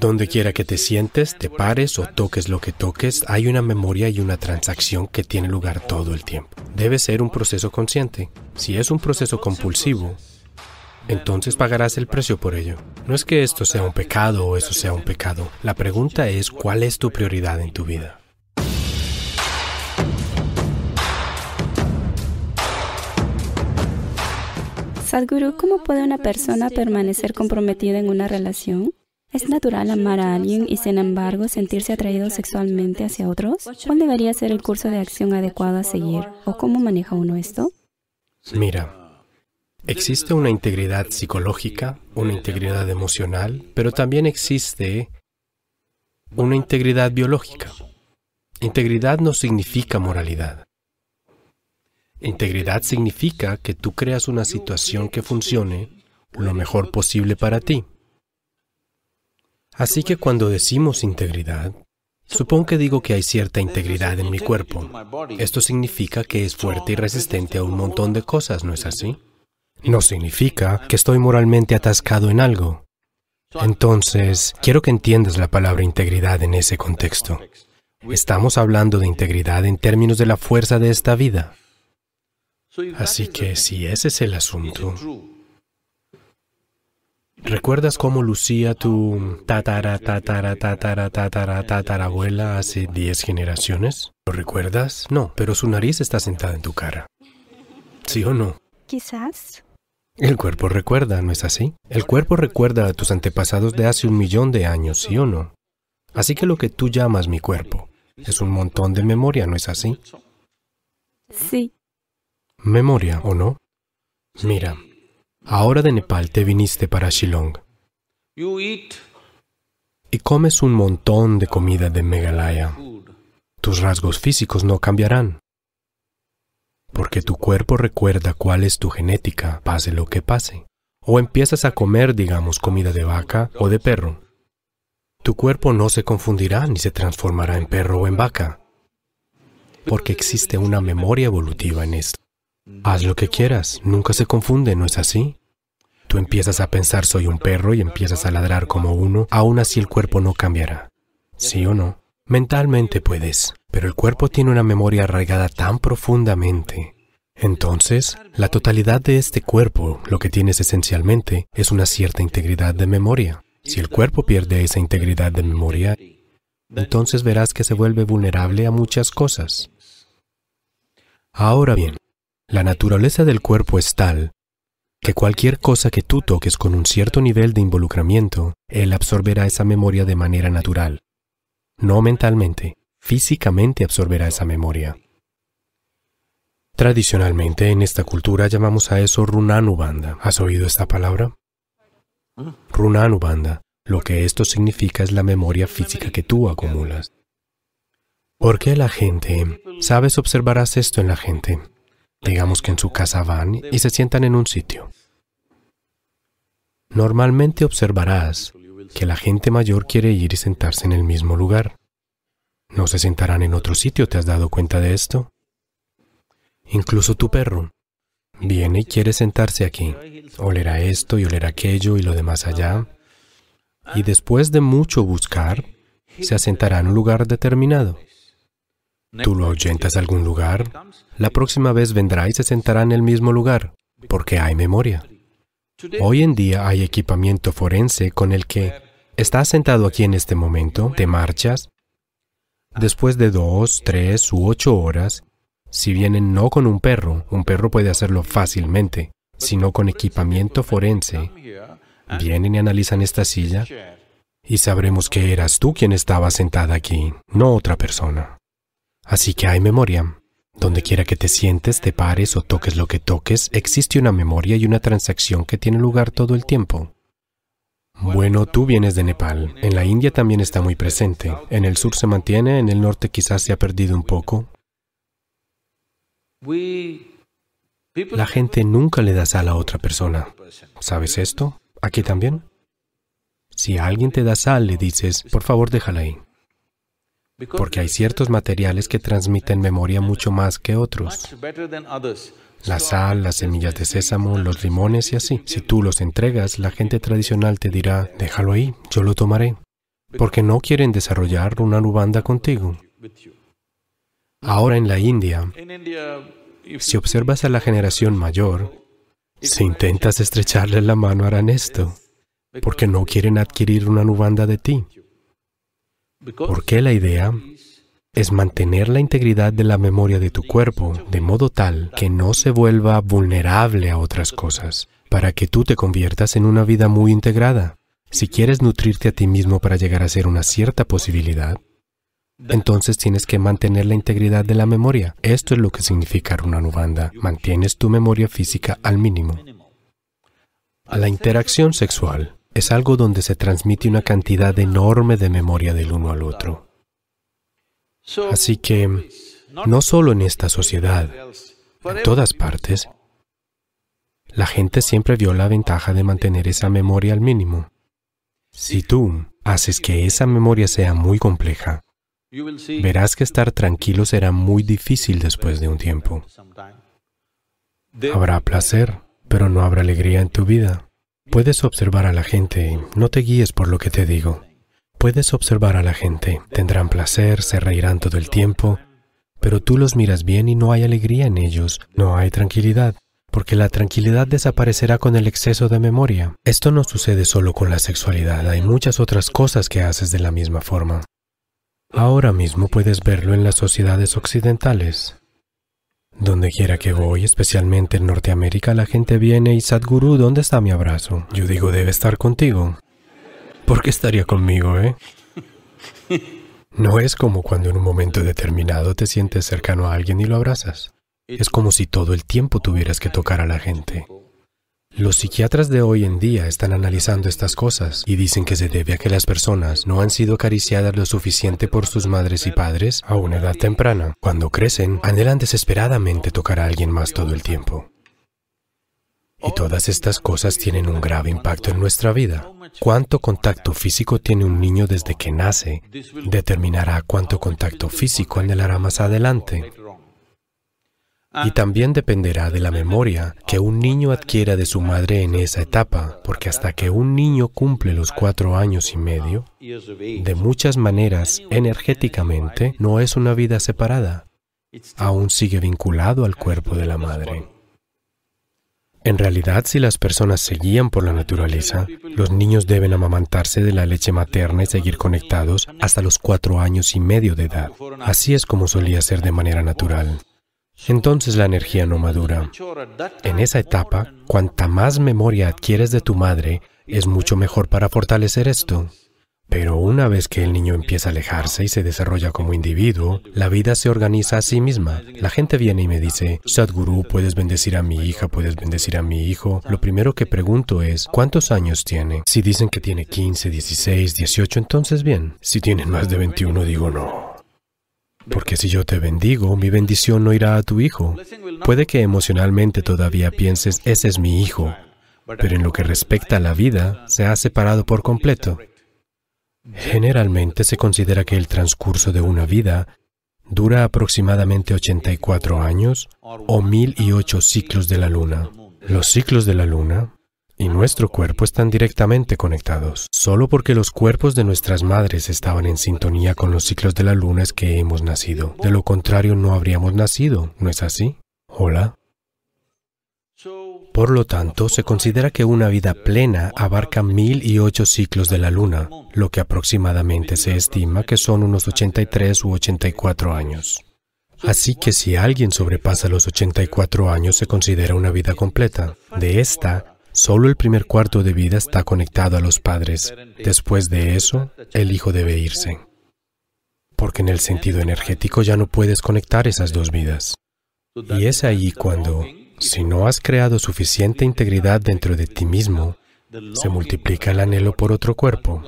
Donde quiera que te sientes, te pares o toques lo que toques, hay una memoria y una transacción que tiene lugar todo el tiempo. Debe ser un proceso consciente. Si es un proceso compulsivo, entonces pagarás el precio por ello. No es que esto sea un pecado o eso sea un pecado. La pregunta es cuál es tu prioridad en tu vida. Sadhguru, ¿cómo puede una persona permanecer comprometida en una relación? ¿Es natural amar a alguien y sin embargo sentirse atraído sexualmente hacia otros? ¿Cuál debería ser el curso de acción adecuado a seguir? ¿O cómo maneja uno esto? Mira, existe una integridad psicológica, una integridad emocional, pero también existe una integridad biológica. Integridad no significa moralidad. Integridad significa que tú creas una situación que funcione lo mejor posible para ti. Así que cuando decimos integridad, supongo que digo que hay cierta integridad en mi cuerpo. Esto significa que es fuerte y resistente a un montón de cosas, ¿no es así? No significa que estoy moralmente atascado en algo. Entonces, quiero que entiendas la palabra integridad en ese contexto. Estamos hablando de integridad en términos de la fuerza de esta vida. Así que si ese es el asunto, ¿recuerdas cómo lucía tu tatara, tatara, tatara, tatara, tatarabuela hace 10 generaciones? ¿Lo recuerdas? No, pero su nariz está sentada en tu cara. ¿Sí o no? Quizás. El cuerpo recuerda, ¿no es así? El cuerpo recuerda a tus antepasados de hace un millón de años, ¿sí o no? Así que lo que tú llamas mi cuerpo es un montón de memoria, ¿no es así? Sí. Memoria, ¿o no? Mira, ahora de Nepal te viniste para Shillong y comes un montón de comida de Meghalaya. Tus rasgos físicos no cambiarán, porque tu cuerpo recuerda cuál es tu genética, pase lo que pase. O empiezas a comer, digamos, comida de vaca o de perro. Tu cuerpo no se confundirá ni se transformará en perro o en vaca, porque existe una memoria evolutiva en esto. Haz lo que quieras, nunca se confunde, ¿no es así? Tú empiezas a pensar soy un perro y empiezas a ladrar como uno, aún así el cuerpo no cambiará. ¿Sí o no? Mentalmente puedes, pero el cuerpo tiene una memoria arraigada tan profundamente. Entonces, la totalidad de este cuerpo, lo que tienes esencialmente, es una cierta integridad de memoria. Si el cuerpo pierde esa integridad de memoria, entonces verás que se vuelve vulnerable a muchas cosas. Ahora bien, la naturaleza del cuerpo es tal que cualquier cosa que tú toques con un cierto nivel de involucramiento, él absorberá esa memoria de manera natural. No mentalmente, físicamente absorberá esa memoria. Tradicionalmente en esta cultura llamamos a eso runanubanda. ¿Has oído esta palabra? Runanubanda. Lo que esto significa es la memoria física que tú acumulas. ¿Por qué la gente? Sabes, observarás esto en la gente. Digamos que en su casa van y se sientan en un sitio. Normalmente observarás que la gente mayor quiere ir y sentarse en el mismo lugar. No se sentarán en otro sitio, ¿te has dado cuenta de esto? Incluso tu perro viene y quiere sentarse aquí. Olerá esto y olerá aquello y lo demás allá. Y después de mucho buscar, se asentará en un lugar determinado. Tú lo ahuyentas a algún lugar, la próxima vez vendrá y se sentará en el mismo lugar, porque hay memoria. Hoy en día hay equipamiento forense con el que estás sentado aquí en este momento, te marchas, después de dos, tres u ocho horas, si vienen no con un perro, un perro puede hacerlo fácilmente, sino con equipamiento forense, vienen y analizan esta silla y sabremos que eras tú quien estaba sentada aquí, no otra persona. Así que hay memoria. Donde quiera que te sientes, te pares o toques lo que toques, existe una memoria y una transacción que tiene lugar todo el tiempo. Bueno, tú vienes de Nepal. En la India también está muy presente. En el sur se mantiene, en el norte quizás se ha perdido un poco. La gente nunca le da sal a otra persona. ¿Sabes esto? ¿Aquí también? Si alguien te da sal, le dices, por favor déjala ahí porque hay ciertos materiales que transmiten memoria mucho más que otros. La sal, las semillas de sésamo, los limones y así. Si tú los entregas, la gente tradicional te dirá, déjalo ahí, yo lo tomaré. porque no quieren desarrollar una nubanda contigo. Ahora en la India, si observas a la generación mayor, si intentas estrecharle la mano harán esto, porque no quieren adquirir una nubanda de ti. Porque la idea es mantener la integridad de la memoria de tu cuerpo de modo tal que no se vuelva vulnerable a otras cosas, para que tú te conviertas en una vida muy integrada. Si quieres nutrirte a ti mismo para llegar a ser una cierta posibilidad, entonces tienes que mantener la integridad de la memoria. Esto es lo que significa Runanubanda. Mantienes tu memoria física al mínimo. La interacción sexual es algo donde se transmite una cantidad enorme de memoria del uno al otro. Así que, no solo en esta sociedad, en todas partes, la gente siempre vio la ventaja de mantener esa memoria al mínimo. Si tú haces que esa memoria sea muy compleja, verás que estar tranquilo será muy difícil después de un tiempo. Habrá placer, pero no habrá alegría en tu vida. Puedes observar a la gente, no te guíes por lo que te digo. Puedes observar a la gente, tendrán placer, se reirán todo el tiempo, pero tú los miras bien y no hay alegría en ellos, no hay tranquilidad porque la tranquilidad desaparecerá con el exceso de memoria. Esto no sucede solo con la sexualidad, hay muchas otras cosas que haces de la misma forma. Ahora mismo puedes verlo en las sociedades occidentales. Donde quiera que voy, especialmente en Norteamérica, la gente viene y Sadhguru, ¿dónde está mi abrazo? Yo digo, debe estar contigo. ¿Por qué estaría conmigo, eh? No es como cuando en un momento determinado te sientes cercano a alguien y lo abrazas. Es como si todo el tiempo tuvieras que tocar a la gente. Los psiquiatras de hoy en día están analizando estas cosas y dicen que se debe a que las personas no han sido acariciadas lo suficiente por sus madres y padres a una edad temprana. Cuando crecen, anhelan desesperadamente tocar a alguien más todo el tiempo. Y todas estas cosas tienen un grave impacto en nuestra vida. Cuánto contacto físico tiene un niño desde que nace determinará cuánto contacto físico anhelará más adelante. Y también dependerá de la memoria que un niño adquiera de su madre en esa etapa, porque hasta que un niño cumple los cuatro años y medio, de muchas maneras, energéticamente, no es una vida separada. Aún sigue vinculado al cuerpo de la madre. En realidad, si las personas se guían por la naturaleza, los niños deben amamantarse de la leche materna y seguir conectados hasta los cuatro años y medio de edad. Así es como solía ser de manera natural. Entonces la energía no madura. En esa etapa, cuanta más memoria adquieres de tu madre, es mucho mejor para fortalecer esto. Pero una vez que el niño empieza a alejarse y se desarrolla como individuo, la vida se organiza a sí misma. La gente viene y me dice, Sadhguru, puedes bendecir a mi hija, puedes bendecir a mi hijo. Lo primero que pregunto es, ¿cuántos años tiene? Si dicen que tiene 15, 16, 18, entonces bien. Si tienen más de 21, digo no. Porque si yo te bendigo, mi bendición no irá a tu hijo. Puede que emocionalmente todavía pienses, ese es mi hijo, pero en lo que respecta a la vida, se ha separado por completo. Generalmente se considera que el transcurso de una vida dura aproximadamente 84 años o 1008 ciclos de la luna. Los ciclos de la luna y nuestro cuerpo están directamente conectados. Solo porque los cuerpos de nuestras madres estaban en sintonía con los ciclos de la luna es que hemos nacido. De lo contrario, no habríamos nacido, ¿no es así? Hola. Por lo tanto, se considera que una vida plena abarca mil y ocho ciclos de la luna, lo que aproximadamente se estima que son unos 83 u 84 años. Así que si alguien sobrepasa los 84 años se considera una vida completa. De esta, Solo el primer cuarto de vida está conectado a los padres. Después de eso, el hijo debe irse. Porque en el sentido energético ya no puedes conectar esas dos vidas. Y es ahí cuando, si no has creado suficiente integridad dentro de ti mismo, se multiplica el anhelo por otro cuerpo.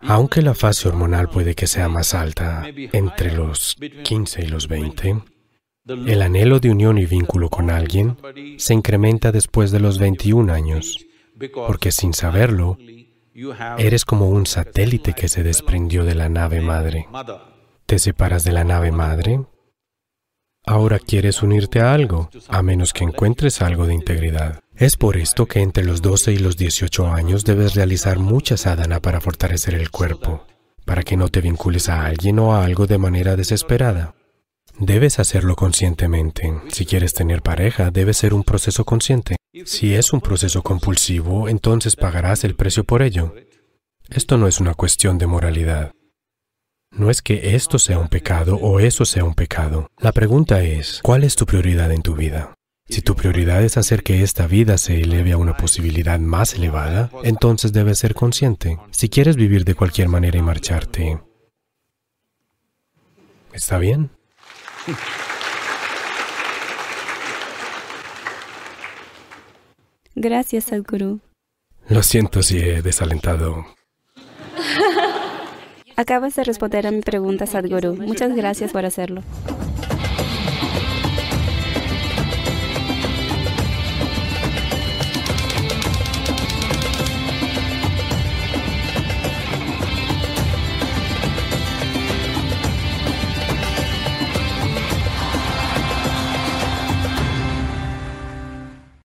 Aunque la fase hormonal puede que sea más alta, entre los 15 y los 20, el anhelo de unión y vínculo con alguien se incrementa después de los 21 años, porque sin saberlo, eres como un satélite que se desprendió de la nave madre. ¿Te separas de la nave madre? Ahora quieres unirte a algo, a menos que encuentres algo de integridad. Es por esto que entre los 12 y los 18 años debes realizar mucha sadhana para fortalecer el cuerpo. para que no te vincules a alguien o a algo de manera desesperada. Debes hacerlo conscientemente. Si quieres tener pareja, debe ser un proceso consciente. Si es un proceso compulsivo, entonces pagarás el precio por ello. Esto no es una cuestión de moralidad. No es que esto sea un pecado o eso sea un pecado. La pregunta es, ¿cuál es tu prioridad en tu vida? Si tu prioridad es hacer que esta vida se eleve a una posibilidad más elevada, entonces debes ser consciente. Si quieres vivir de cualquier manera y marcharte, ¿está bien? Gracias, Sadhguru. Lo siento si he desalentado. Acabas de responder a mi pregunta, Sadhguru. Muchas gracias por hacerlo.